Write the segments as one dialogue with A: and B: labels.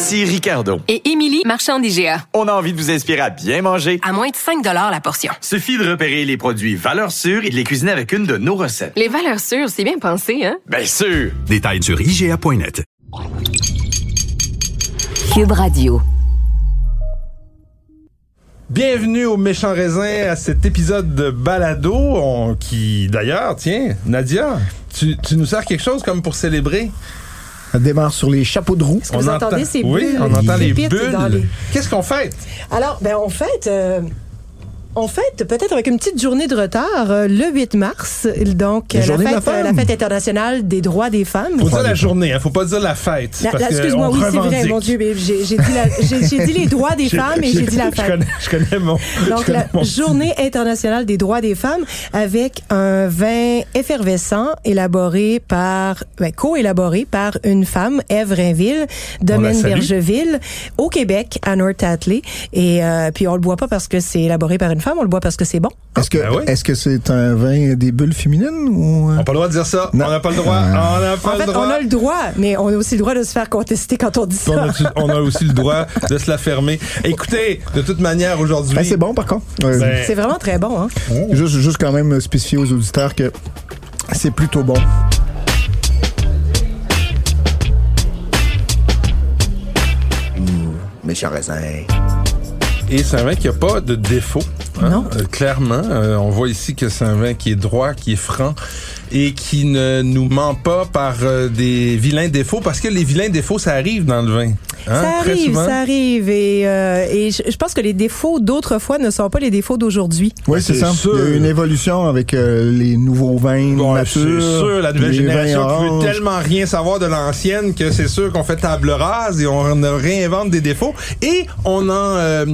A: Ici Ricardo.
B: Et Émilie, marchand d'IGA.
A: On a envie de vous inspirer à bien manger.
B: À moins de 5 la portion.
A: Suffit de repérer les produits valeurs sûres et de les cuisiner avec une de nos recettes.
B: Les valeurs sûres, c'est bien pensé, hein?
A: Bien sûr!
C: Détails sur IGA.net.
D: Cube Radio.
E: Bienvenue au Méchant Raisin à cet épisode de Balado on- qui, d'ailleurs, tiens, Nadia, tu, tu nous sers quelque chose comme pour célébrer?
F: Ça démarre sur les chapeaux de roue.
G: Est-ce que vous entendez ces
E: Oui,
G: bulles?
E: on
G: qui
E: entend les bulles.
G: les-
E: Qu'est-ce qu'on fait?
G: Alors, ben, en fait, euh, en fait, peut-être avec une petite journée de retard, euh, le 8 mars, donc
F: La
G: euh, la,
F: journée de la
G: fête, euh, la fête internationale des droits des femmes.
E: Faut dire la journée, hein, faut pas dire la fête.
G: Excuse-moi, oui, c'est vrai, mon Dieu, mais j'ai dit, les droits des femmes et j'ai dit la
E: Je
G: fête.
E: connais, je connais mon. je
G: Donc,
E: connais
G: la
E: mon-
G: Journée internationale des droits des femmes avec un vin effervescent élaboré par, ben, co-élaboré par une femme, Ève Rainville, domaine. Bergeville, au Québec, à North Tatley. Et euh, puis, on le boit pas parce que c'est élaboré par une femme, on le boit parce que c'est bon.
F: Est-ce que
E: Ben oui.
F: est-ce que c'est un vin des bulles féminines ou euh?
E: On n'a pas le droit de dire ça.
F: Non.
E: On n'a pas le droit. On n'a pas
G: En
E: le
G: fait,
E: droit.
G: on a le droit, mais on a aussi le droit de se faire contester quand on dit
E: On
G: ça.
E: on a aussi le droit de se la fermer. Écoutez, de toute manière, aujourd'hui.
F: Ben, c'est bon par contre. Euh,
E: Ben,
G: C'est vraiment très bon, hein?
F: juste, juste quand même spécifier aux auditeurs que c'est plutôt bon. Méchant raisin.
E: Et c'est un vin qui n'a pas de défaut. Hein. Euh, clairement, euh, on voit ici que c'est un vin qui est droit, qui est franc et qui ne nous ment pas par euh, des vilains défauts parce que les vilains défauts, ça arrive dans le vin. Hein,
G: Ça arrive, ça arrive. Et, euh, et je, je pense que les défauts d'autrefois ne sont pas les défauts d'aujourd'hui.
F: Oui, c'est
E: c'est
F: ça.
E: sûr.
F: Il y a eu une évolution avec euh, les nouveaux vins
E: Ouais,
F: nature.
E: c'est sûr, la nouvelle génération qui veut tellement rien savoir de l'ancienne que c'est sûr qu'on fait table rase et on réinvente des défauts et on en, euh,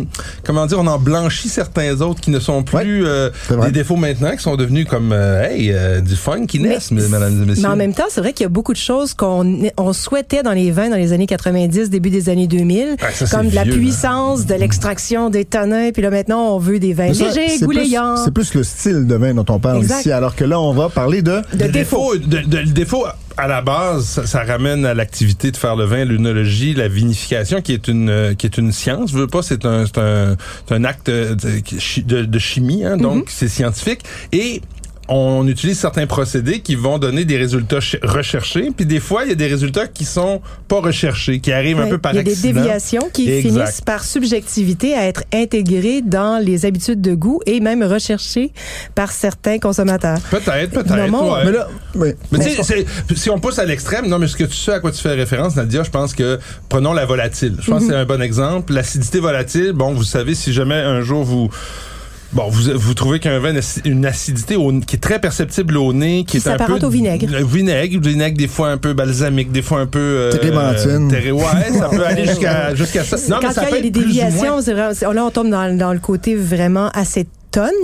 E: comment dire, on en blanchit certains autres qui ne sont plus euh,
F: vrai.
E: des défauts maintenant, qui sont devenus comme, euh, hey, euh, du funkiness,
G: Mais-
E: mesdames et messieurs.
G: Mais en même temps, c'est vrai qu'il y a beaucoup de choses qu'on on souhaitait dans les vins dans les années 90, début des années 2000,
E: Ouais, ça, c'est
G: comme de la
E: vieux, hein.
G: puissance, de l'extraction des tanins, puis là maintenant on veut des vins
F: ça,
G: légers, goulayants.
F: C'est plus le style de vin dont on parle
G: Exact.
F: ici, alors que là, on va parler de...
G: de
E: défaut, de- défaut à la base, ça, ça ramène à l'activité de faire le vin, l'œnologie, la vinification, qui est une euh, qui est une science. Je veux pas, c'est un c'est un, un acte de, de, de chimie, hein, donc c'est scientifique et on utilise certains procédés qui vont donner des résultats ch- recherchés, puis des fois il y a des résultats qui sont pas recherchés, qui arrivent un peu par
G: Il y a des
E: accident.
G: déviations qui
E: Exact.
G: finissent par subjectivité à être intégrées dans les habitudes de goût et même recherchées par certains consommateurs.
E: Peut-être, peut-être. Ouais.
F: Mais là, oui.
E: Mais
G: Mais
E: tu sais, c'est- si on pousse à l'extrême, non, mais ce que tu sais à quoi tu fais référence, Nadia, je pense que prenons la volatile. Je pense
G: Mhm.
E: que c'est un bon exemple. L'acidité volatile, bon, vous savez, si jamais un jour vous Bon, vous, vous trouvez qu'un vin a une acidité au- qui est très perceptible au nez, qui,
G: Qui
E: est un peu
G: s'apparente au vinaigre.
E: Le vinaigre, du vinaigre des fois un peu balsamique, des fois un peu euh, ouais, ça peut aller jusqu'à jusqu'à ça. Non,
G: Quand
E: mais ça
G: il y a des déviations, là on tombe dans, dans le côté vraiment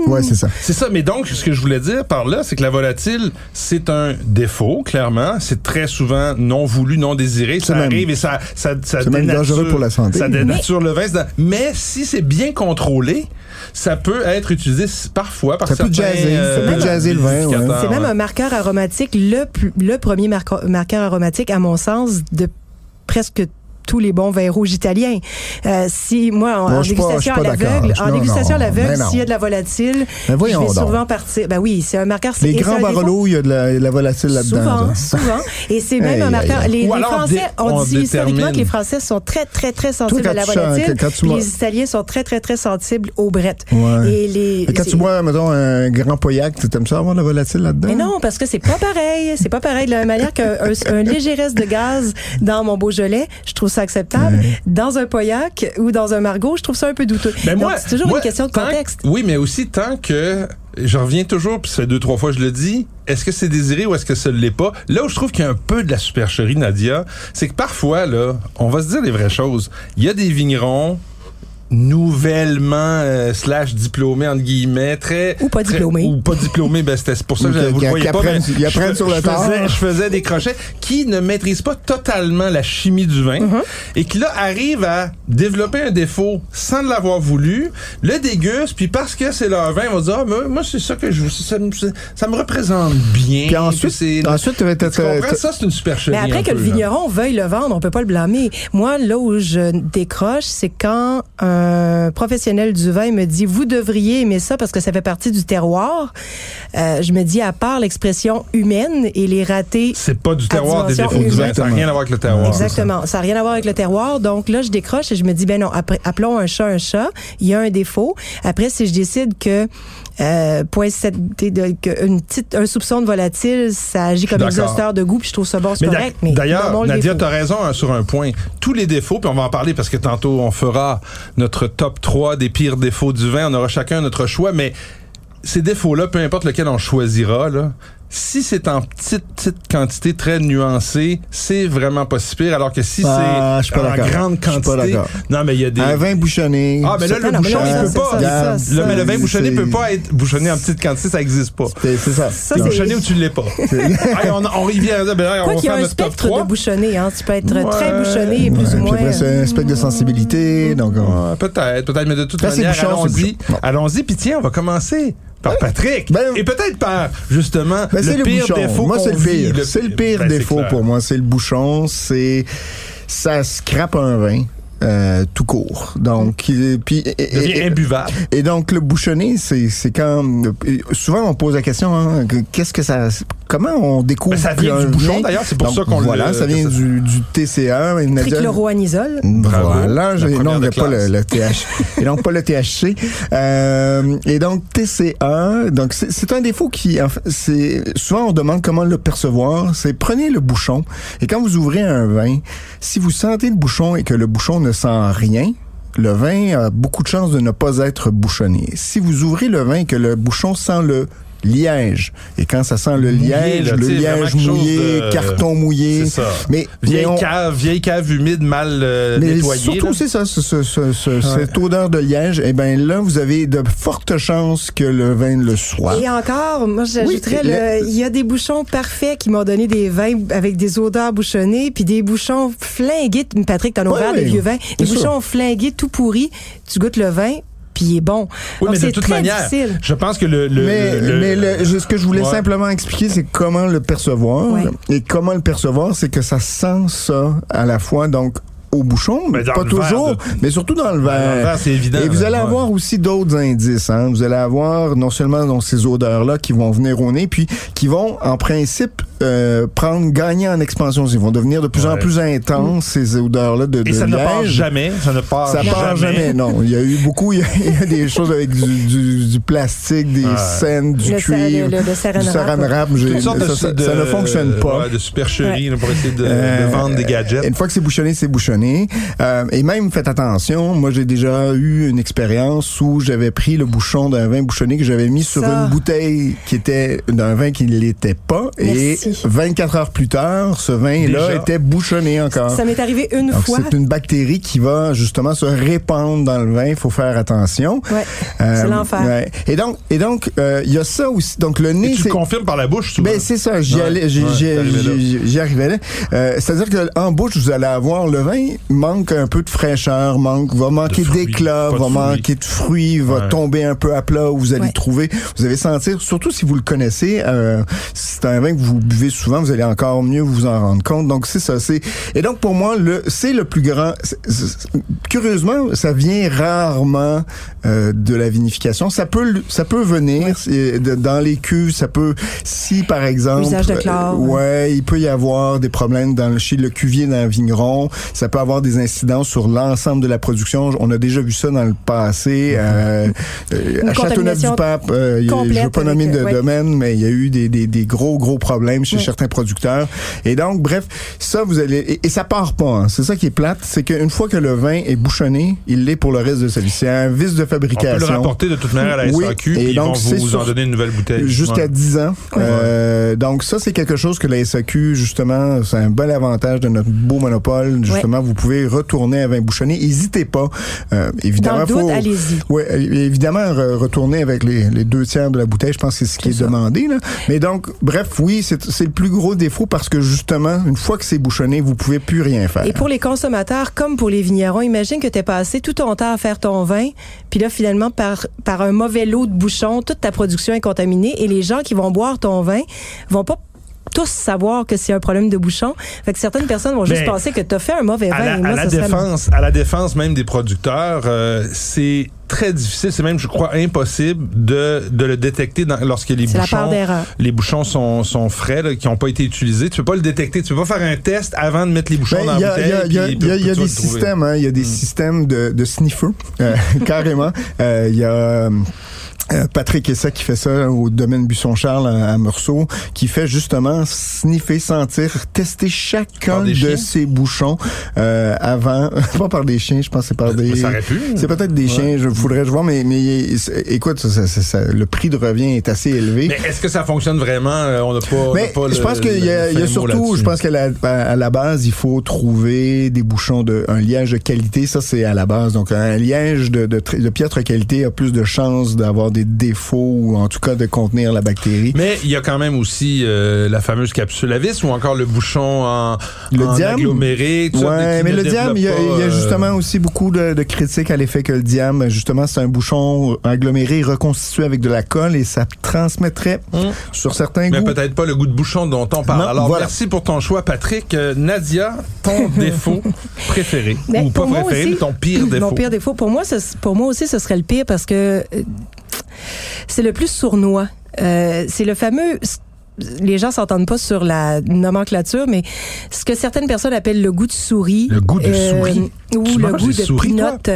F: Ouais, c'est ça.
E: C'est ça, mais donc, ce que je voulais dire par là, c'est que la volatile, c'est un défaut, clairement. C'est très souvent non voulu, non désiré. Ça
F: même-
E: arrive et ça, ça, ça
F: c'est même
E: dénature-
F: dangereux pour la santé.
E: Ça dénature le vin. Mais si c'est bien contrôlé, ça peut être utilisé parfois par
F: Ça peut jazzer, ça
G: peut
F: jazzer le vin, ouais.
G: C'est même un marqueur aromatique, le, plus- le premier marqueur, marqueur aromatique, à mon sens, de presque tous les bons vins rouges italiens. Euh, si moi en,
F: Moi,
G: en
F: pas-
G: dégustation
F: je
G: à
F: pas
G: l'aveugle, en
F: Non,
G: dégustation à
F: non,
G: l'aveugle,
F: mais non.
G: s'il y a de la volatile, je vais
F: donc.
G: souvent partir. Ben oui, c'est un marqueur.
F: Les grands barrelots, il y a de la, la volatile là-dedans.
G: Souvent,
F: là.
G: souvent. Et c'est même
F: Aïe,
G: un marqueur.
F: aïe.
G: Les, les
E: alors,
G: Français, on,
E: on
G: dit historiquement que les Français sont très, très, très sensibles
F: quand
G: à la volatile.
F: m'as-
G: les Italiens sont très, très, très sensibles au bret.
F: Ouais.
G: Et les,
F: Et quand tu bois, mettons, un grand poyac, tu aimes ça avoir de la volatile là-dedans?
G: mais non, parce que c'est pas pareil. C'est pas pareil. De la même manière qu'un un, un léger reste de gaz dans mon Beaujolais, je trouve ça acceptable. Dans un Pauillac ou dans un Margot, je trouve ça un peu douteux.
E: Ben
G: c'est toujours
E: moi,
G: une question de contexte.
E: oui, mais aussi tant que je reviens toujours, puis ça fait deux, trois fois je le dis, est-ce que c'est désiré ou est-ce que ça ne l'est pas? Là où je trouve qu'il y a un peu de la supercherie, Nadia, c'est que parfois, là, on va se dire les vraies choses. Il y a des vignerons nouvellement euh, slash diplômés entre guillemets très
G: Ou pas
E: très-
G: diplômés.
E: ou pas diplômés ben c'était c'est pour ça que
F: Ou
E: je- vous le voyez pas mais
F: ils apprennent
E: je-
F: sur le
E: je faisais, je faisais des crochets qui ne maîtrisent pas totalement la chimie du vin
G: Mm-hmm.
E: et qui là arrivent à développer un défaut sans l'avoir voulu le dégustent puis parce que c'est leur vin ils vont dire ah, moi, moi, c'est ça que je ça, me- ça me représente bien
F: Puis ensuite,
E: c'est
F: ensuite,
E: tu comprends? ça c'est une supercherie
G: Mais après que le
E: là.
G: vigneron veuille le vendre, on peut pas le blâmer. Moi, là où je décroche, c'est quand un professionnel du vin me dit vous devriez aimer ça parce que ça fait partie du terroir. Euh, je me dis à part l'expression humaine et les ratés.
E: c'est pas du terroir des défauts du vin ça n'a rien à voir avec le terroir
G: Exactement. Ça n'a rien à voir avec le terroir. Donc là, je décroche et je me dis, ben non, après, appelons un chat un chat. Il y a un défaut. Après, si je décide que euh, de- une petite, un soupçon de volatile, ça agit comme
E: d'accord.
G: exhausteur de goût, puis je trouve ça bon, c'est correct. Mais
E: d'ailleurs, Nadia, tu as raison hein, sur un point. Tous les défauts, puis on va en parler parce que tantôt on fera notre top 3 des pires défauts du vin. On aura chacun notre choix, mais ces défauts-là, peu importe lequel on choisira, là, si c'est en petite, petite quantité très nuancée, c'est vraiment pas si pire. Alors que si
F: Ah,
E: c'est en grande
F: Je suis pas
E: quantité.
F: d'accord.
E: Non, mais il y a des.
F: Un vin bouchonné.
E: Ah, mais là, le
G: Non, non, mais
E: bouchon,
G: là,
E: il
G: ça,
E: peut
G: c'est
E: pas.
G: ça,
F: Regarde,
G: ça,
E: Le, mais le vin bouchonné peut pas être bouchonné en petite quantité, ça existe pas.
F: c'est ça.
G: Ça,
E: bouchonné ou tu l'es pas. Hey, on, on y vient. Ben,
G: Quoi qu'il y a un spectre
E: 3.
G: de bouchonné, hein. Tu peux être
E: Ouais.
G: très bouchonné et plus
F: Ouais,
G: ou moins.
F: après, c'est un aspect de sensibilité. Donc, on-
E: Ouais, peut-être, peut-être, mais de toute manière, allons-y. Allons-y, puis tiens, on va commencer par Patrick.
F: Ben-
E: et peut-être par, justement,
F: Ben, c'est
E: le
F: le
E: pire
F: bouchon.
E: défaut
F: Moi, c'est le pire. C'est le pire
E: Ben,
F: défaut pour moi. C'est le bouchon. C'est ça scrape un vin. euh, tout court. Donc, il- puis et,
E: devient
F: et-
E: imbuvable.
F: et donc le bouchonné, c'est c'est quand souvent on pose la question, hein, que- qu'est-ce que ça, comment on découvre
E: Ben, ça vient du bouchon, d'ailleurs, c'est pour
F: Donc,
E: ça qu'on
F: voilà,
E: le-
F: ça vient
E: ça-
F: du, du TCA.
G: Trichloroanisole.
F: Voilà, non,
E: de
F: mais pas
E: classe.
F: le, le TH, et donc pas le THC. Euh, et donc TCA, donc c'est c'est un défaut qui, en fait, c'est souvent on demande comment le percevoir. C'est prenez le bouchon et quand vous ouvrez un vin, si vous sentez le bouchon et que le bouchon ne sent rien. Le vin a beaucoup de chances de ne pas être bouchonné. Si vous ouvrez le vin et que le bouchon sent le liège, et quand ça sent le
E: Mouillé,
F: liège,
E: là,
F: le liège mouillé,
E: de-
F: carton mouillé,
E: C'est ça.
F: mais,
E: Vieille
F: mais on-
E: cave, vieille cave humide, mal euh,
F: mais
E: nettoyée.
F: surtout,
E: là.
F: c'est ça, ce- ce- ce- ce- cette odeur de liège. Eh ben là, vous avez de fortes chances que le vin le soit.
G: Et encore, moi j'ajouterais,
F: Oui,
G: le- il y a des bouchons parfaits qui m'ont donné des vins avec des odeurs bouchonnées, puis des bouchons flingués. Patrick, t'en as ouvert des vieux vins. Des
F: sûr.
G: bouchons flingués, tout pourris. Tu goûtes le vin, puis il est bon.
E: Oui,
G: Donc,
E: mais de toute
G: très
E: manière,
G: difficile.
E: je pense que le. le-
F: mais
E: le-
F: mais le- je- ce que je voulais
E: Ouais.
F: simplement expliquer, c'est comment le percevoir.
G: Ouais.
F: Et comment le percevoir, c'est que ça sent ça à la fois, donc au bouchon,
E: dans
F: pas toujours,
E: de-
F: mais surtout dans le
E: Dans le
F: verre.
E: verre, c'est évident,
F: Et vous allez
E: ouais.
F: avoir aussi d'autres indices. Hein. Vous allez avoir non seulement donc, ces odeurs-là qui vont venir au nez, puis qui vont, en principe, euh, prendre, gagner en expansion. Ils vont devenir de plus en plus intenses, ces odeurs-là de,
E: Et
F: de
E: ça ne part jamais. Ça ne part
F: Ça
E: jamais.
F: part jamais, non. Il y a eu beaucoup, il y a, il y a des choses avec du, du, du plastique, des
E: Ouais.
F: scènes, du
G: Le
F: cuivre,
G: le- le- le saran
F: du saran wrap. ça, ça-
E: de-
F: ça ne fonctionne pas.
E: ouais, de supercherie là, pour essayer de, de
F: Euh,
E: vendre des gadgets.
F: Une fois que c'est bouchonné, c'est bouchonné. Euh, et même, faites attention, moi j'ai déjà eu une expérience où j'avais pris le bouchon d'un vin bouchonné que j'avais mis sur
G: Ça.
F: une bouteille qui était d'un vin qui ne l'était pas.
G: Merci.
F: Et 24 heures plus tard, ce vin-là était bouchonné encore.
G: Ça m'est arrivé une
F: Donc,
G: fois.
F: c'est une bactérie qui va justement se répandre dans le vin. Il faut faire attention.
G: Ouais,
F: Euh,
G: c'est l'enfer.
F: ouais. Et donc, et donc, euh, il y a ça aussi. Donc, le
E: Et
F: nez,
E: tu le confirmes par la bouche, souvent.
F: ben c'est ça, j'y
E: Ouais,
F: arrivais là. Euh, c'est-à-dire que en bouche, vous allez avoir le vin manque un peu de fraîcheur, manque, va manquer d'éclat, va manquer de fruits, va
E: Ouais.
F: tomber un peu à plat. Vous allez
G: Ouais.
F: trouver, vous allez sentir, surtout si vous le connaissez, euh, c'est un vin que vous buvez souvent, vous allez encore mieux vous en rendre compte. Donc c'est ça, c'est et donc pour moi le c'est le plus grand. curieusement, ça vient rarement euh, de la vinification. Ça peut ça peut venir dans les cuves. Ça peut si par exemple
G: de chlore.
F: euh, ouais, il peut y avoir des problèmes dans le, chez le cuvier d'un vigneron. Ça peut avoir des incidences sur l'ensemble de la production. On a déjà vu ça dans le passé. Euh, euh, à Châteauneuf-du-Pape, euh, il y a- je ne veux pas nommer
G: avec,
F: de
G: euh, ouais.
F: domaine, mais il y a eu des, des, des gros, gros problèmes chez
G: Ouais.
F: certains producteurs. Et donc, bref, ça, vous allez... Et, et ça part pas. hein. C'est ça qui est plate, c'est qu'une fois que le vin est bouchonné, il l'est pour le reste de sa vie. C'est un vice de
E: On peut
F: fabrication.
E: le rapporter de toute manière à la
F: Oui,
E: SAQ,
F: et
E: puis ils
F: donc,
E: vont vous
F: sur-
E: en donner une nouvelle bouteille.
F: Jusqu'à
E: Ouais.
F: 10 ans. Euh, donc ça, c'est quelque chose que la SAQ, justement, c'est un bel avantage de notre beau monopole. Justement, vous pouvez retourner à vin bouchonné. N'hésitez pas. Euh, évidemment,
G: Dans le doute, allez-y.
F: Ouais, euh, évidemment, re- retourner avec les, les deux tiers de la bouteille, je pense que c'est ce qui est,
G: ça.
F: demandé. Là. Mais donc, bref, oui, c'est le plus gros défaut parce que justement, une fois que c'est bouchonné, vous pouvez plus rien faire.
G: Et pour les consommateurs, comme pour les vignerons, imagine que tu as passé tout ton temps à faire ton vin, puis là, finalement, par, par un mauvais lot de bouchons, toute ta production est contaminée et les gens qui vont boire ton vin vont pas tous savoir que c'est un problème de bouchon. Fait que certaines personnes vont juste
E: Mais
G: penser que tu as fait un mauvais vin.
E: à la,
G: et moi,
E: à la
G: ça serait-
E: défense, à la défense même des producteurs, euh, c'est très difficile, c'est même, je crois, impossible de, de le détecter dans- lorsque les
G: C'est la
E: bouchons, les bouchons sont, sont frais, là, qui n'ont pas été utilisés. Tu peux pas le détecter. Tu peux pas faire un test avant de mettre les bouchons
F: Ben,
E: dans
F: Il y
E: la
F: a,
E: bouteille.
F: il y a- il y a- y y des systèmes, hein, il y a des systèmes de, de sniffer, euh, carrément. Euh, Il y a euh, Patrick Essa qui fait ça au domaine Buisson-Charles à, à Meursault, qui fait justement sniffer, sentir, tester chacun de
E: chiens?
F: ses bouchons euh, avant, pas par des chiens, je pense que c'est par des...
E: Ça aurait pu.
F: C'est peut-être des chiens, je faudrait je voir, mais, mais écoute, ça, ça- ça- le prix de revient est assez élevé.
E: Mais est-ce que ça fonctionne vraiment? Euh, On n'a pas, on
F: Mais
E: pas
F: je pense qu'il y a, y a surtout, je pense qu'à la, à la base, il faut trouver des bouchons de un liège de qualité. Ça, c'est à la base. Donc, un liège de, de, de piètre qualité a plus de chances d'avoir des défauts ou en tout cas de contenir la bactérie.
E: Mais il y a quand même aussi euh, la fameuse capsule à vis ou encore le bouchon en,
F: Le
E: en
F: diam?
E: aggloméré. tout
F: Ouais, mais le diam, il y, a, y
E: euh,
F: justement aussi beaucoup de, de critiques à l'effet que le diam, justement, c'est un bouchon aggloméré reconstitué avec de la colle et ça transmettrait
E: Hum.
F: sur certains
E: Mais
F: goûts.
E: peut-être pas le goût de bouchon dont on parle.
F: Non,
E: Alors,
F: voilà.
E: merci pour ton choix, Patrick. Euh, Nadia, ton défaut préféré,
G: Mais
E: ou pas préféré,
G: aussi,
E: mais ton pire défaut.
G: Mon pire défaut. Pour moi, ce- pour moi aussi, ce serait le pire parce que euh, c'est le plus sournois. Euh, c'est le fameux. Les gens s'entendent pas sur la nomenclature, mais ce que certaines personnes appellent le goût de souris.
E: Le goût de souris?
G: Ou
E: Tu
G: le goût de
E: souris, toi?
G: pinotte.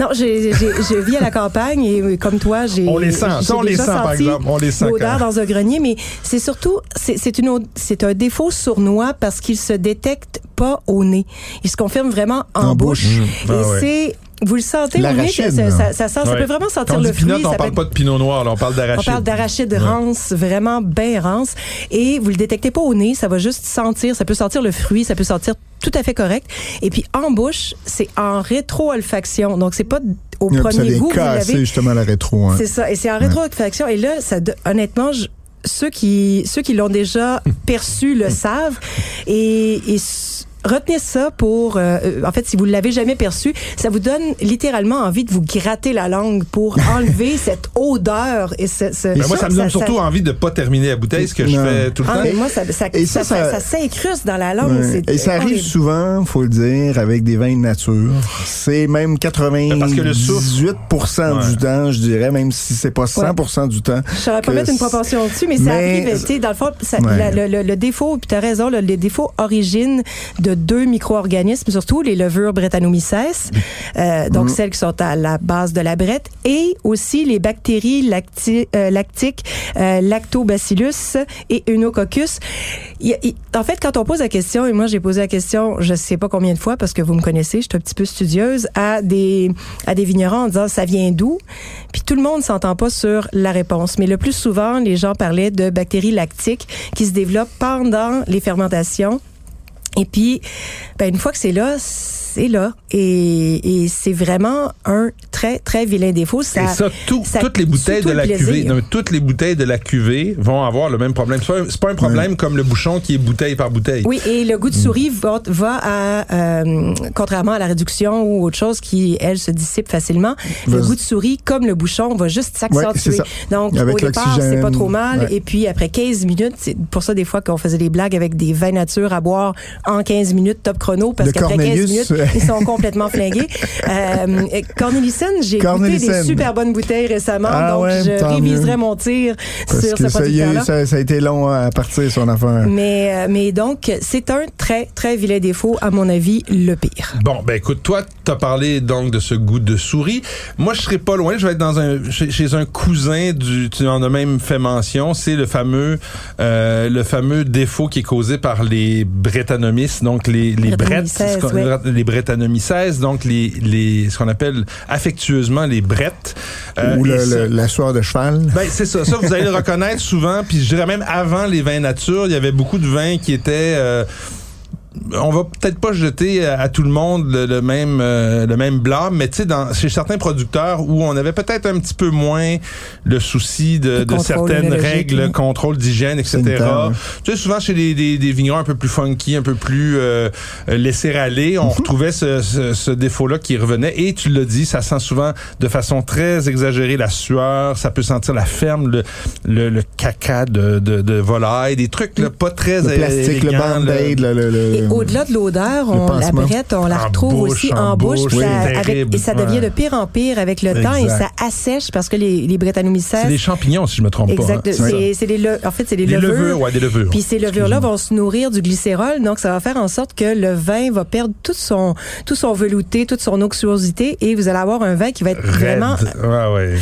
G: Non, j'ai, je vis à la campagne et euh, comme toi, j'ai.
E: On les sent. Ça, on les sent, par exemple. On les sent
G: L'odeur dans un grenier, mais c'est surtout, c'est, une, un défaut sournois parce qu'il se détecte pas au nez. Il se confirme vraiment en,
F: En
G: bouche.
F: bouche.
E: Ah
G: Et
E: ouais.
G: c'est, vous le sentez au nez,
F: L'arachide,
G: que ça, ça, ça sent, ça
E: Ouais.
G: peut vraiment sentir
E: Quand on
G: le
E: dit pinot,
G: fruit.
E: on
G: ça
E: parle pas de pinot noir, là, on parle
G: on
E: d'arachide.
G: parle d'arachide rance, vraiment bien rance. Et vous le détectez pas au nez, ça va juste sentir, ça peut sentir le fruit, ça peut sentir tout à fait correct. Et puis en bouche, c'est en rétro-olfaction. Donc c'est pas au
F: ça
G: premier
F: les
G: goût vous l'avez.
F: justement la rétro. hein.
G: C'est ça. Et c'est en rétro-olfaction. Et là, ça, honnêtement, je- ceux qui, ceux qui l'ont déjà perçu le savent. Et, et retenez ça pour, euh, en fait, si vous ne l'avez jamais perçu, ça vous donne littéralement envie de vous gratter la langue pour enlever cette odeur et ce, ce-
E: Ben, moi, ça me donne surtout envie de pas terminer la bouteille, ce que je fais tout le
G: Ah,
E: temps.
G: mais moi, ça, ça,
F: Et ça,
G: ça, ça,
F: ça-
G: ça s'incruste dans la langue.
F: Ouais.
G: c'est
F: Et ça arrive
G: horrible.
F: souvent, faut le dire, avec des vins de nature. C'est même 98%
E: Ben, parce que le souffle-
F: du temps, je dirais, même si c'est pas 100% du temps.
G: Je saurais pas mettre une proportion dessus, mais ça
F: Mais-
G: arrive. tu sais, Dans le fond, ça-
F: Ouais.
G: la- le, le- le défaut, puis tu as raison, le, les défauts origine de deux micro-organismes, surtout les levures Brettanomyces, euh, donc celles qui sont à la base de la brette, et aussi les bactéries lacti- euh, lactiques, euh, lactobacillus et eunococcus. Il il- en fait, quand on pose la question, et moi j'ai posé la question, je sais pas combien de fois, parce que vous me connaissez, je suis un petit peu studieuse, à des, à des vignerons en disant ça vient d'où? Puis tout le monde s'entend pas sur la réponse. Mais le plus souvent, les gens parlaient de bactéries lactiques qui se développent pendant les fermentations. Et puis, ben, une fois que c'est là, c'est là. Et, et c'est vraiment un très, très vilain défaut. Ça,
E: Et ça, tout-
G: ça
E: toutes les bouteilles de
G: le
E: la
G: plaisir.
E: cuvée, non, toutes les bouteilles de la cuvée vont avoir le même problème. C'est pas, pas un problème comme le bouchon qui est bouteille par bouteille.
G: Oui, et le goût de souris va, va à, euh, contrairement à la réduction ou autre chose qui, elle, se dissipe facilement, le goût de souris, comme le bouchon, va juste s'accentuer. Donc,
F: Avec
G: au départ, c'est pas trop mal.
F: ouais.
G: Et puis, après 15 minutes, c'est pour ça, des fois, qu'on faisait des blagues avec des vins nature à boire en 15 minutes, top chrono, parce qu'après 15
F: Cornelius,
G: minutes, Ils sont complètement flingués. Euh, Cornelissen, j'ai goûté des super bonnes bouteilles récemment,
F: Ah
G: donc
F: ouais,
G: je réviserai
F: mieux.
G: mon tir
F: Parce
G: sur
F: que
G: ce
F: ça, y a,
G: producteur-là.
F: ça, ça a été long à partir, son affaire.
G: Mais, euh, mais donc, c'est un très, très vilain défaut, à mon avis, le pire.
E: Bon, ben écoute, toi, t'as parlé donc de ce goût de souris. Moi, je serais pas loin. Je vais être dans un chez, chez un cousin du. Tu en as même fait mention. C'est le fameux euh, le fameux défaut qui est causé par les Donc les les qu'on-
G: ouais.
E: les Brettanomyces, donc les les ce qu'on appelle affectueusement les brettes. Euh,
F: Ou le-
E: ça-
F: le- la soie de cheval.
E: ben, c'est ça. Ça, vous allez le reconnaître souvent. Puis je dirais même avant les vins nature, il y avait beaucoup de vins qui étaient... euh, on va peut-être pas jeter à, à tout le monde le, le même euh, le même blâme, mais tu sais, dans chez certains producteurs où on avait peut-être un petit peu moins le souci de, de certaines règles,
G: oui.
E: contrôle d'hygiène, etc. Tu sais, souvent chez des, des, des vignerons un peu plus funky, un peu plus euh, laissés aller, on retrouvait ce, ce, ce défaut-là qui revenait. Et tu l'as dit, ça sent souvent de façon très exagérée la sueur, ça peut sentir la ferme, le, le, le caca de, de, de volaille, des trucs là, pas très
F: Le plastique, le band-aid, le, le- le-
G: Et au-delà de l'odeur, on, la brette, on la retrouve
E: bouche,
G: aussi
E: en
G: en bouche,
E: bouche, oui.
G: ça- avec- et ça devient de pire en pire avec le temps et ça assèche parce que les, les Brettanomyces,
E: C'est des champignons, si je me trompe
G: exact,
E: pas. hein.
G: c'est c'est des le- en fait c'est des,
E: Des
G: levures.
E: levures, ouais, des levures.
G: Puis ces levures-là vont se nourrir du glycérol, donc ça va faire en sorte que le vin va perdre tout son tout son velouté, toute son onctuosité, et vous allez avoir un vin qui va être vraiment.
E: Ouais, ouais.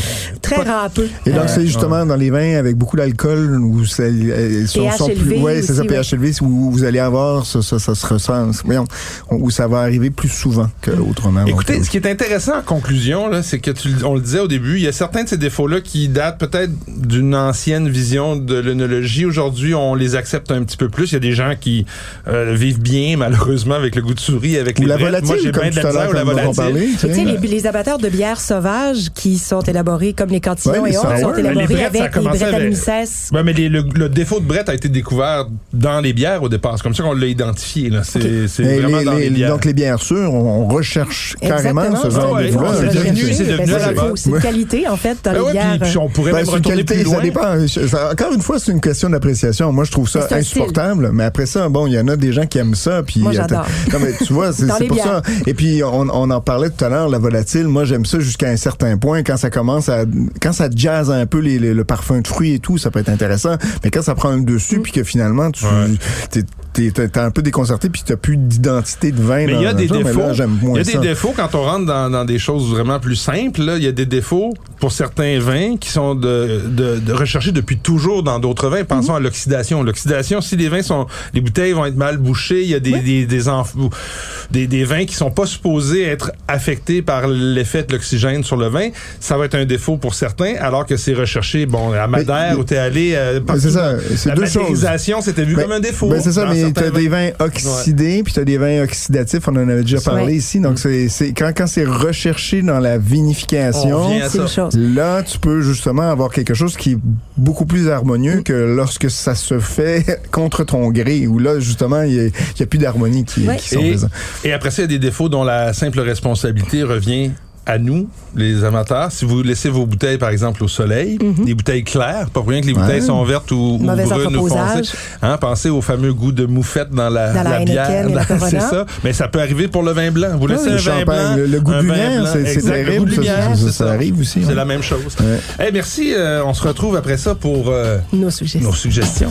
G: très râpeux.
F: Et donc, c'est justement dans les vins avec beaucoup d'alcool où ça, euh, sont, plus, ouais, c'est ça,
G: aussi,
F: pH élevé, où vous allez avoir, ça, ça, ça se ressent, voyons, où ça va arriver plus souvent qu'autrement.
E: Écoutez, ce qui est intéressant en conclusion, là, c'est que tu, on le disait au début, il y a certains de ces défauts-là qui datent peut-être d'une ancienne vision de l'œnologie. Aujourd'hui, on les accepte un petit peu plus. Il y a des gens qui euh, vivent bien, malheureusement, avec le goût de souris, avec
F: ou
E: les
F: la
E: brettes.
F: volatile,
E: Moi, j'ai
F: comme
E: bien de la
F: à
E: misère ou la volatile.
G: Tu sais, les, les abatteurs de bières sauvages qui sont élaborés comme les cantillons
F: Ouais,
G: et autres sont élaborés
E: brettes,
G: avec les
E: commencé avec-
G: Brettanomyces.
E: Ouais, mais les- le, le défaut de Brett a été découvert dans les bières au départ. C'est comme ça qu'on l'a identifié. Là. C'est c'est
F: Et
E: vraiment
F: les-
E: dans les,
F: les-
E: bières.
F: donc, les bières sûres, on, recherche carrément
G: Exactement.
F: ce genre
E: Ah ouais,
F: de vin.
E: c'est devenu- c'est devenu la
G: une qualité, en fait, dans
E: Ah
G: les
E: ouais, puis-
G: bières.
E: puis on pourrait
F: Ben,
E: même
F: c'est une
E: retourner
F: qualité,
E: plus
F: ça
E: loin.
F: dépend. Ça- encore une fois, c'est une question d'appréciation. Moi, je trouve ça
G: un
F: insupportable. Mais après ça, bon, il y en a des gens qui aiment ça. Puis
G: Moi,
F: attends.
G: j'adore.
F: Non, mais tu vois, c'est pour
G: bières.
F: ça. Et puis, on, on en parlait tout à l'heure, la volatile. Moi, j'aime ça jusqu'à un certain point. Quand ça commence à, quand ça jazz un peu les, le parfum de fruits et tout, ça peut être intéressant. Mais quand ça prend le
G: Mm.
F: dessus, puis que finalement, tu,
E: Ouais.
F: T'es, t'es, t'es un peu déconcerté, puis t'as plus d'identité de vin.
E: Mais il y a des défauts. Il y a des
F: ça.
E: défauts quand on rentre dans, dans des choses vraiment plus simples. là. Il y a des défauts pour certains vins qui sont de, de, de recherchés depuis toujours dans d'autres vins. Pensons
F: Mhm.
E: à l'oxydation. L'oxydation, si les vins sont, les bouteilles vont être mal bouchées, il y a des des des, enf- des des vins qui sont pas supposés être affectés par l'effet de l'oxygène sur le vin. Ça va être un défaut pour certains, alors que c'est recherché. Bon, à Madère
F: Mais-
E: où t'es allé. euh, partout
F: c'est ça, c'est
E: la
F: deux choses.
E: c'était vu
F: Ben,
E: comme un défaut.
F: Ben c'est ça, mais t'as des vins oxydés, puis t'as des vins oxydatifs, on en avait déjà parlé
G: Ouais.
F: ici. Donc, c'est c'est- quand, quand c'est recherché dans la vinification, là, tu peux justement avoir quelque chose qui est beaucoup plus
E: Mm.
F: harmonieux que lorsque ça se fait contre ton gré, où là, justement, il n'y a, il y a plus d'harmonie qui,
G: Ouais.
F: qui sont
E: Et,
F: présents.
E: Et après ça, il y a des défauts dont la simple responsabilité revient à nous, les amateurs. Si vous laissez vos bouteilles, par exemple, au soleil, des bouteilles claires, pas pour rien que les
F: Ouais.
E: bouteilles sont vertes ou, ou brunes ou foncées. Hein, pensez au fameux goût de moufette dans la,
G: Dans la
E: bière.
G: La Corona.
E: c'est ça. Mais ça peut arriver pour le vin blanc. Vous laissez
F: Oui,
E: un
F: le
E: vin blanc.
F: le- le goût de
E: un vin
F: c'est- terrible, ça,
E: lumière,
F: ça, ça arrive aussi,
E: C'est
F: ouais.
E: la même chose.
F: Ouais.
E: Eh, merci. euh, on se retrouve après ça pour euh,
G: Nos suggestions.
E: nos suggestions.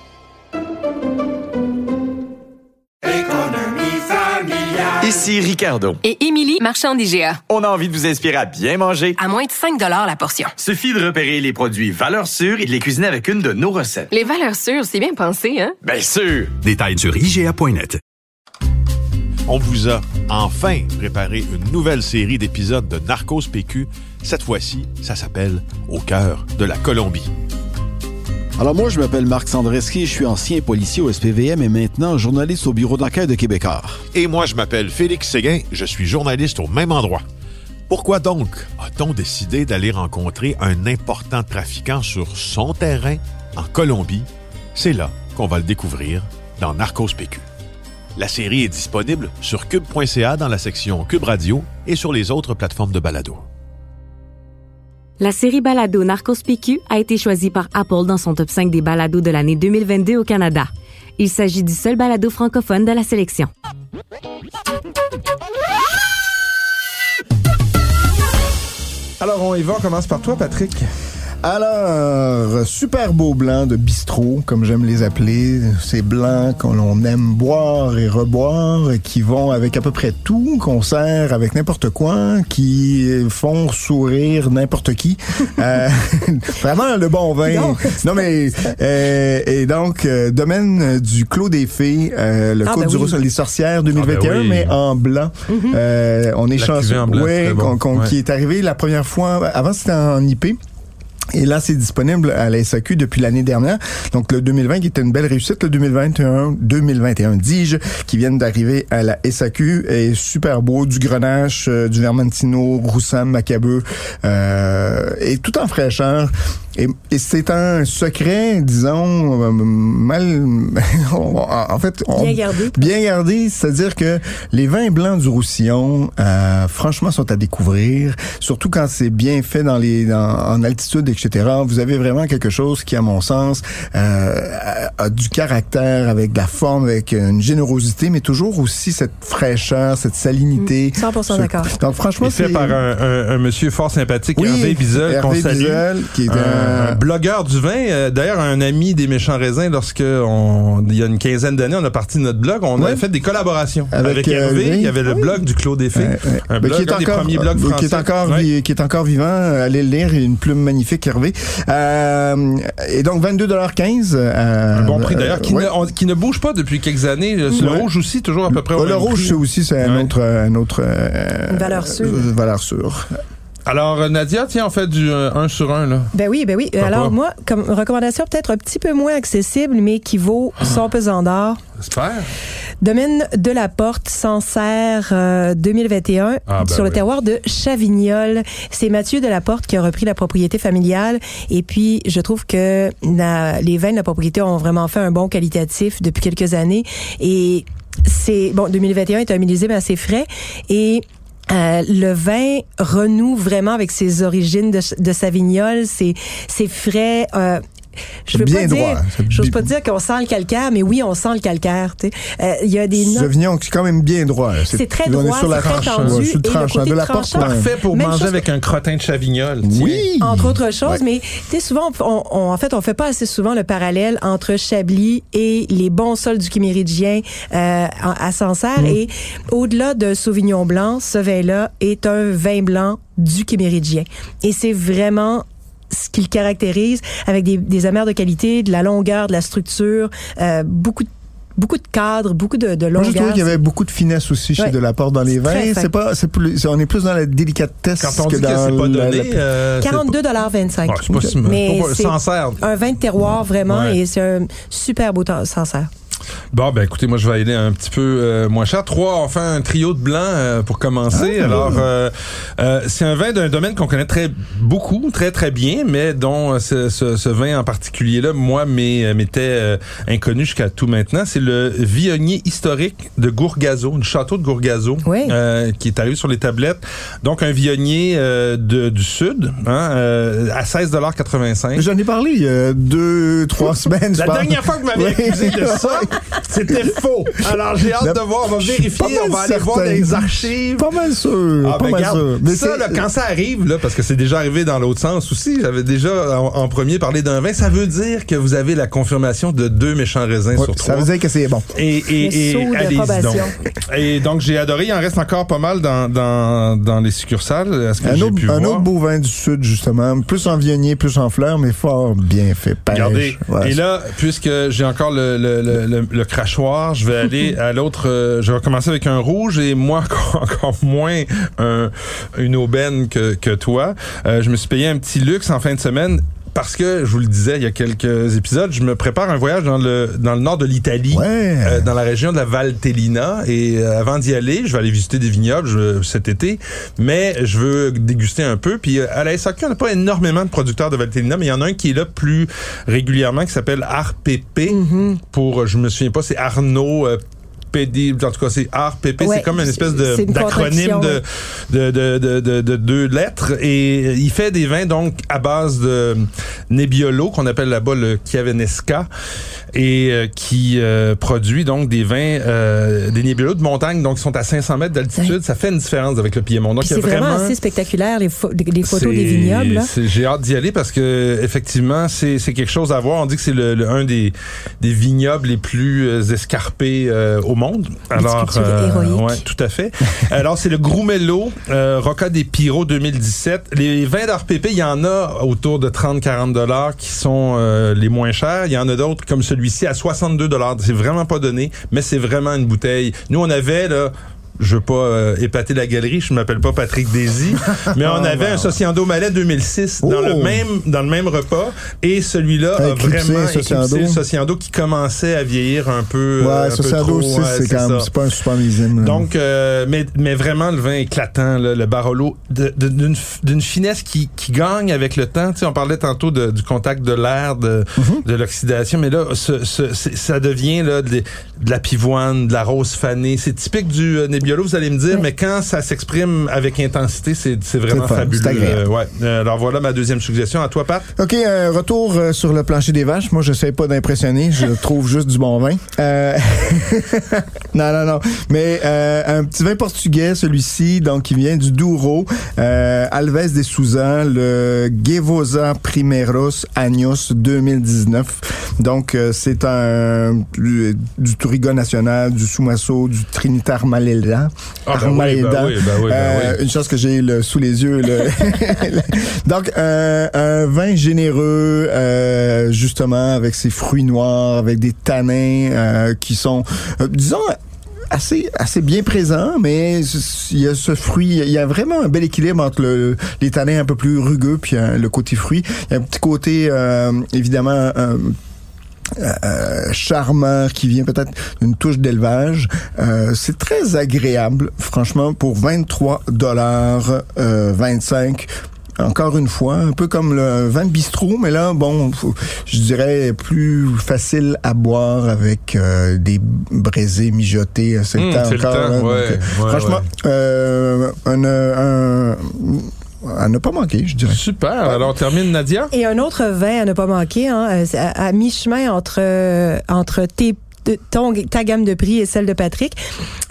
A: Ici Ricardo.
B: Et Émilie, marchand d'IGA.
A: On a envie de vous inspirer à bien manger.
B: À moins de 5 la portion.
A: Suffit de repérer les produits valeurs sûres et de les cuisiner avec une de nos recettes.
B: Les valeurs sûres, c'est bien pensé, hein?
A: Bien sûr!
C: Détails sur IGA.net.
H: On vous a enfin préparé une nouvelle série d'épisodes de Narcos PQ. Cette fois-ci, ça s'appelle Au cœur de la Colombie.
I: Alors moi, je m'appelle Marc Sandreski, je suis ancien policier au SPVM et maintenant journaliste au bureau d'enquête de Québécois.
H: Et moi, je m'appelle Félix Séguin, je suis journaliste au même endroit. Pourquoi donc a-t-on décidé d'aller rencontrer un important trafiquant sur son terrain en Colombie? C'est là qu'on va le découvrir dans Narcos PQ. La série est disponible sur cube.ca dans la section Cube Radio et sur les autres plateformes de balado.
J: La série Balado Narcos PQ a été choisie par Apple dans son top 5 des balados de l'année 2022 au Canada. Il s'agit du seul balado francophone de la sélection.
E: Alors, on. On commence par toi, Patrick.
F: Alors, super beau blanc de bistrot, comme j'aime les appeler. Ces blancs qu'on aime boire et reboire, qui vont avec à peu près tout, qu'on sert avec n'importe quoi, qui font sourire n'importe qui. Euh, vraiment le bon vin.
G: Non,
F: Non, mais euh, et donc euh, domaine du Clos des Fées, euh, le
G: Ah,
F: Côte
G: ben
F: du
G: oui.
F: Les sorcières 2021,
E: Ah, ben oui.
F: mais en blanc. Euh, on est
E: La
F: chanceux. Ouais. qui est arrivé la première fois. Avant c'était en IP. Et là, c'est disponible à la SAQ depuis l'année dernière. Donc, le 2020 qui était une belle réussite. Le 2021, 2021, dis-je, qui viennent d'arriver à la SAQ est super beau. Du Grenache, euh, du Vermentino, Roussan, Macabeu, euh, et tout en fraîcheur. Et, et c'est un secret, disons, euh, mal, en fait, on-
G: Bien gardé.
F: Bien gardé, c'est-à-dire que les vins blancs du Roussillon, euh, franchement, sont à découvrir, surtout quand c'est bien fait dans les, dans- en altitude, etc. Vous avez vraiment quelque chose qui, à mon sens, euh, a, a du caractère, avec de la forme, avec une générosité, mais toujours aussi cette fraîcheur, cette salinité.
G: 100%
F: Ce-
G: d'accord.
F: Donc, franchement,
E: Il fait
F: c'est
E: par un, un- un monsieur fort sympathique,
F: Oui,
E: Hervé Bizel, qu'on
F: Hervé
E: salue.
F: Bizel, qui est
E: un,
F: un-
E: blogueur du vin. Euh, D'ailleurs, un ami des méchants raisins, lorsque on, il y a une quinzaine d'années, on a parti de notre blog, on
F: Ouais.
E: avait fait des collaborations
F: Avec,
E: avec,
F: euh,
E: Hervé.
F: Hervé.
E: Il y avait le
F: oui.
E: blog du Clos des Fées, un blog, un des premiers blogs français.
F: Qui est encore,
E: Ouais.
F: vi- qui est encore vivant. Allez le lire. Il a une plume magnifique, Hervé. Euh, et donc, 22,15 euh,
E: Un bon prix d'ailleurs, qui,
F: ouais.
E: ne, on- qui ne bouge pas depuis quelques années. Le
F: Ouais.
E: rouge aussi, toujours à peu près au
F: le rouge,
E: prix.
F: c'est aussi, c'est un
E: Ouais.
F: autre, un autre, euh,
G: Une valeur sûre.
F: euh, valeur sûre.
E: Alors, euh, Nadia, tiens, on fait du 1 sur 1, là.
G: Ben oui, ben oui.
E: Pourquoi?
G: Alors moi, comme recommandation peut-être un petit peu moins accessible, mais qui vaut son pesant d'or.
E: J'espère.
G: Domaine de la Porte, Sancerre euh, 2021,
E: Ah, ben
G: sur le terroir de Chavignol. C'est Mathieu de la Porte qui a repris la propriété familiale. Et puis, je trouve que la- les vins de la propriété ont vraiment fait un bon qualitatif depuis quelques années. Et c'est, bon, 2021 est un millésime assez frais. Et euh, le vin renoue vraiment avec ses origines de, de Savignol. C'est frais. euh, je veux
F: Bien
G: pas
F: droit,
G: dire, j'ose pas dire qu'on sent le calcaire, mais oui, on sent le calcaire. tu sais. Euh, Il y a des notes.
F: Sauvignon, c'est quand même bien droit.
G: C'est très
F: on est
G: droit,
F: sur la tranche,
G: tendu,
F: ouais, sur le tranchant,
G: côté
F: de la porte.
G: tranchant.
F: ouais.
E: Parfait pour
G: Même
E: manger
G: chose-
E: avec un crottin de chavignol.
F: Oui.
G: Entre autres choses,
F: Ouais.
G: mais tu sais, souvent, on, on- en fait, on fait pas assez souvent le parallèle entre Chablis et les bons sols du Quiméridien euh, à Sancerre. Et au-delà d'un Sauvignon blanc, ce vin-là est un vin blanc du Quiméridien. Et c'est vraiment ce qui le caractérise avec des, des amers de qualité, de la longueur, de la structure, euh, beaucoup de beaucoup de cadres, beaucoup de, de
F: Moi, je
G: longueur.
F: trouvais qu'il y avait beaucoup de finesse aussi chez
G: Ouais.
F: Delaporte dans les vins. C'est pas, c'est plus, on est plus dans la délicatesse
E: Quand on
F: que
E: dit que
F: dans
E: c'est pas donné,
F: la-
E: euh, c'est pas-
G: 42,25
E: Ouais, c'est pas si mal.
G: Mais
E: Pas- pas-
G: c'est-
E: sincère.
G: Un vin de terroir, vraiment,
E: Ouais.
G: et c'est un super beau temps- sincère.
E: Bon, ben écoutez, moi je vais aller un petit peu euh, moins cher. Trois, on fait un trio de blancs euh, pour commencer.
F: Ah.
E: Alors, euh, euh, c'est un vin d'un domaine qu'on connaît très beaucoup, très très bien, mais dont euh, ce, ce- ce vin en particulier-là, moi, m'est- m'était euh, inconnu jusqu'à tout maintenant. C'est le Viognier historique de Gourgazo, du château de Gourgazo,
G: Oui.
E: euh, qui est arrivé sur les tablettes. Donc un Viognier euh, de, du sud, hein, euh, à 16,85
F: J'en ai parlé il y a deux, trois semaines.
E: la dernière fois que vous m'avez accusé de ça, c'était faux. Alors j'ai hâte de voir, on va vérifier, on va aller voir dans les archives.
F: Pas mal sûr.
E: Ah,
F: pas
E: ben,
F: mal
E: regarde,
F: sûr. Mais
E: ça, là, quand ça arrive, là, parce que c'est déjà arrivé dans l'autre sens aussi, j'avais déjà en, en premier parlé d'un vin, ça veut dire que vous avez la confirmation de deux méchants raisins
F: Ouais,
E: sur
F: ça
E: trois.
F: veut dire que c'est bon.
E: Et, et, et donc. Et donc j'ai adoré, il en reste encore pas mal dans, dans, dans les succursales. Que
F: Un autre,
E: pu
F: un
E: voir?
F: autre beau vin du sud, justement. Plus en vionnier, plus en fleurs, mais fort bien fait. Pêche.
E: Regardez. Et là, puisque j'ai encore le, le, le, le- le crachoir, je vais aller à l'autre. euh, je vais commencer avec un rouge et moi encore, encore moins un- une aubaine que, que toi. Euh, je me suis payé un petit luxe en fin de semaine. Parce que, je vous le disais il y a quelques épisodes, je me prépare un voyage dans le, dans le nord de l'Italie, euh, dans la région de la Valtellina. Et euh, avant d'y aller, je vais aller visiter des vignobles je- cet été, mais je veux déguster un peu. Puis euh, à la SAQ, on n'a pas énormément de producteurs de Valtellina, mais il y en a un qui est là plus régulièrement, qui s'appelle RPP. Pour, je me souviens pas, c'est Arnaud... PD, en tout cas, c'est RPP,
G: Ouais,
E: c'est comme une espèce d'acronyme de, de, de, de, de, de deux lettres. Et il fait des vins, donc, à base de Nebbiolo, qu'on appelle là-bas le Chiavenesca, et euh, qui euh, produit, donc, des vins, euh, des Nebbiolo de montagne, donc, qui sont à 500 mètres d'altitude. Ça fait une différence avec le Piémont. Donc,
G: c'est vraiment,
E: vraiment...
G: assez spectaculaire, les, pho- les photos des vignobles.
E: J'ai hâte d'y aller parce que effectivement, c'est quelque chose à voir. On dit que c'est le, le- un des, des vignobles les plus escarpés au monde. Alors, ouais, tout à fait. Alors, c'est le Grumello euh, Rocca des Piro 2017. Les vins d'RPP, il y en a autour de 30-40 dollars qui sont euh, les moins chers. Il y en a d'autres comme celui-ci à 62 dollars. C'est vraiment pas donné, mais c'est vraiment une bouteille. Nous, on avait là je veux pas euh, épater la galerie, je m'appelle pas Patrick Daisy, mais on avait un Sociando Malais 2006 dans le
F: Oh!
E: même dans le même repas et celui-là a vraiment
F: Sociando.
E: le Sociando qui commençait à vieillir un peu
F: Ouais,
E: euh, un peu
F: c'est
E: trop,
F: aussi,
E: ouais,
F: c'est quand même, c'est pas un super millésime. là.
E: Donc, euh, mais, mais vraiment, le vin éclatant, là, le Barolo, d'une d'une finesse qui, qui gagne avec le temps. Tu sais, on parlait tantôt de- du contact de l'air, de,
F: Mhm.
E: de l'oxydation, mais là, ce, ce- ça devient là, de, de la pivoine, de la rose fanée. C'est typique du euh, Nebbiolo, vous allez me dire, mais quand ça s'exprime avec intensité, c'est vraiment
F: fun,
E: fabuleux. Euh, ouais. Euh, alors voilà ma deuxième suggestion. À toi, Pat?
F: OK, euh, retour euh, sur le plancher des vaches. Moi, je sais pas d'impressionner. Je trouve juste du bon vin. Non, non, non. Mais un petit vin portugais, celui-ci, donc qui vient du Douro. Alves de Souza, le Gevosa Primeros Años 2019. Donc, c'est un du, du national, du Sumasso, du Trinitar Maleda.
E: Ah, ben oui, ben oui, ben oui, ben
F: Euh. Une chose que j'ai le- sous les yeux. le- Donc, euh, un vin généreux, euh, justement, avec ses fruits noirs, avec des tanins qui sont, disons, assez assez bien présents, mais il y a ce fruit, il y a vraiment un bel équilibre entre le, les tanins un peu plus rugueux puis le côté fruit. Il y a un petit côté, euh, évidemment, euh, charmant qui vient peut-être d'une touche d'élevage. Euh, c'est très agréable, franchement, pour 23 dollars 25. Encore une fois, un peu comme le vin de bistrot, mais là, bon, je dirais plus facile à boire avec euh, des braisés mijotés. C'est le temps
E: c'est le
F: encore.
E: temps,
F: là, donc,
E: ouais,
F: euh,
E: ouais,
F: franchement,
E: ouais.
F: euh, un, un, à ne pas manquer, je dirais.
E: Super. Alors, on termine, Nadia?
G: Et un autre vin à ne pas manquer, hein, euh, à, à mi-chemin entre, euh, entre tes de- ton- ta gamme de prix et celle de Patrick.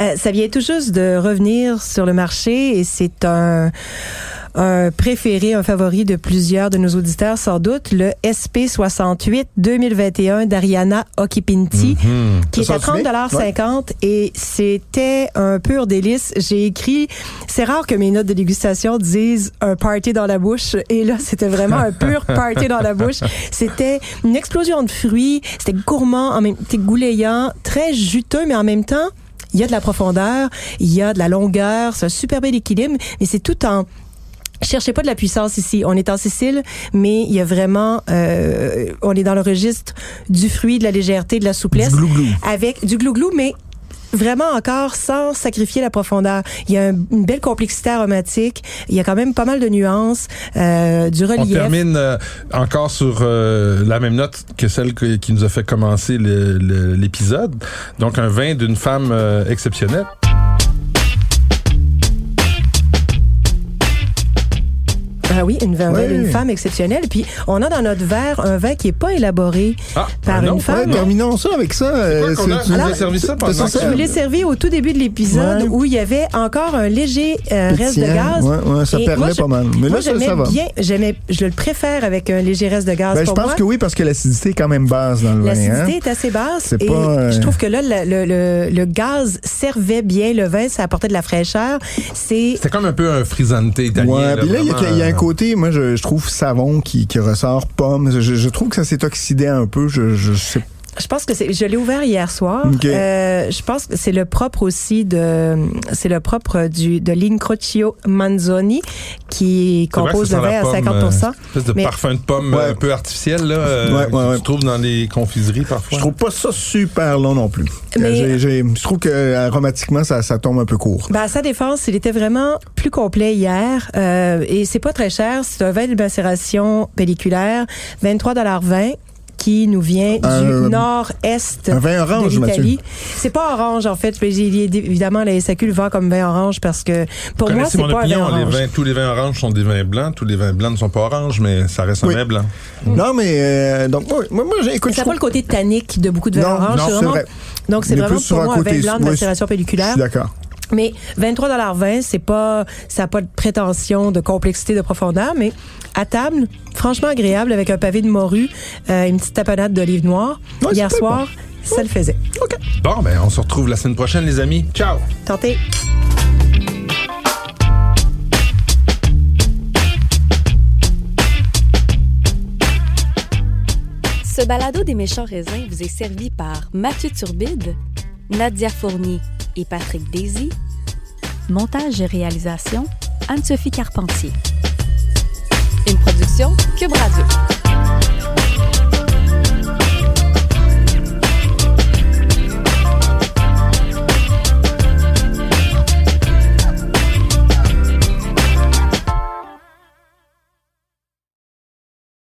G: Euh, ça vient tout juste de revenir sur le marché et c'est un, un préféré, un favori de plusieurs de nos auditeurs, sans doute, le SP68 2021 d'Ariana Okipinti, qui est
F: Ça
G: à
F: sent-tu bien?
G: 30,50 et c'était un pur délice. J'ai écrit, c'est rare que mes notes de dégustation disent un party dans la bouche et là, c'était vraiment un pur party dans la bouche. C'était une explosion de fruits, c'était gourmand, en même c'était goulayant, très juteux, mais en même temps, il y a de la profondeur, il y a de la longueur, c'est un super bel équilibre, mais c'est tout en Cherchez pas de la puissance ici. On est en Sicile, mais il y a vraiment, euh, on est dans le registre du fruit, de la légèreté, de la souplesse,
F: Du glouglou.
G: avec du glouglou, mais vraiment encore sans sacrifier la profondeur. Il y a un- une belle complexité aromatique. Il y a quand même pas mal de nuances, euh, du
E: On
G: relief.
E: termine euh, encore sur euh, la même note que celle que- qui nous a fait commencer l'épisode. Donc, un vin d'une femme euh, exceptionnelle.
G: Ah oui, une,
F: Ouais.
G: femme exceptionnelle. Puis on a dans notre verre un vin qui est pas élaboré
E: Ah,
G: par
E: ah non,
G: une
F: Ouais,
G: femme.
F: terminons ça avec ça. euh,
E: qu'on a- tu nous as
G: Alors,
E: servi ça pendant.
G: Je vous l'ai servi au tout début de l'épisode
F: Ouais.
G: où il y avait encore un léger euh, reste de gaz.
F: Ouais, ouais, ça
G: Et
F: perlait
G: moi,
F: pas mal. Mais
G: moi,
F: là, ça,
G: j'aimais
F: ça va.
G: bien, j'aimais, je le préfère avec un léger reste de gaz.
F: Ben, je pense
G: moi.
F: que oui, parce que l'acidité est quand même basse dans le vin.
G: L'acidité
F: hein.
G: est assez basse
F: C'est
G: et
F: pas, euh,
G: je trouve que là, le, le, le- le gaz servait bien le vin, ça apportait de la fraîcheur. C'est
E: C'était comme un peu un frisante italien.
F: Ouais,
E: là,
F: puis là, il y, a- un
E: euh,
F: moi, je, trouve savon qui, ressort, pomme. Je, trouve que ça s'est oxydé un peu. Je, je sais
G: Je pense que c'est. Je l'ai ouvert hier soir.
F: Ok.
G: Euh, je pense que c'est le propre aussi de. C'est le propre du de l'Incrocio Manzoni qui compose le vin à
E: pomme,
G: 50
E: euh, espèce de
G: Mais-
E: parfum de pomme
F: Ouais.
E: euh, un peu artificiel là, euh,
F: Ouais, ouais,
E: que
F: ouais.
E: tu trouves dans les confiseries parfois.
F: Je trouve pas ça super long non plus.
G: Mais-
F: Euh, j'ai- j'ai- je trouve que euh, aromatiquement, ça, ça tombe un peu court.
G: Ben, à sa défense, il était vraiment plus complet hier euh, et c'est pas très cher. C'est un vin de macération pelliculaire, 23,20 qui nous vient
F: Euh,
G: du nord-est
F: un vin orange,
G: de l'Italie.
F: Mathieu.
G: C'est pas orange en fait. évidemment, la SAQ le vend comme vin orange parce que pour
E: Vous
G: moi, c'est pas un
E: opinion,
G: vin
E: les
G: orange.
E: vins, tous les vins oranges sont des vins blancs, tous les vins blancs ne sont pas oranges, mais ça reste un
F: Oui.
E: vin blanc.
F: Non, mais euh, donc moi, moi, moi, j'ai- écoute,
G: Ça
F: je
G: n'a pas le côté tannique de beaucoup de vins
F: Non,
G: oranges.
F: non, c'est vrai.
G: Donc, c'est vraiment pour
F: un
G: moi un vin blanc de
F: oui,
G: macération
F: Je
G: pelliculaire.
F: suis d'accord.
G: Mais 23,20 c'est pas, ça n'a pas de prétention de complexité, de profondeur, mais à table, franchement agréable avec un pavé de morue, euh, une petite tapenade d'olive noire.
F: Ouais,
G: Hier soir, ça le faisait.
E: Bon, ben, on se retrouve la semaine prochaine, les amis. Ciao!
G: Tentez.
K: Ce balado des méchants raisins vous est servi par Mathieu Turbide, Nadia Fournier et Patrick Daisy. Montage et réalisation, Anne-Sophie Carpentier. Une production Cube Radio.